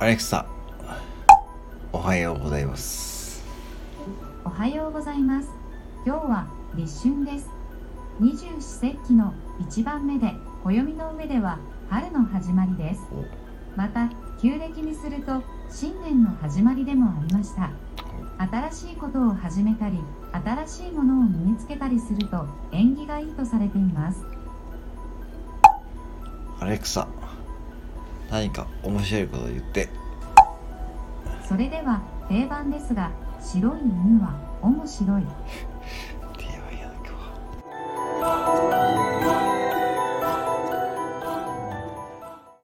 アレクサおはようございます。おはようございます。今日は立春です。二十四節気の一番目で暦の上では春の始まりです。また旧暦にすると新年の始まりでもありました。新しいことを始めたり新しいものを身につけたりすると縁起がいいとされています。アレクサ何か面白いことを言って。それでは定番ですが白い犬は面白い。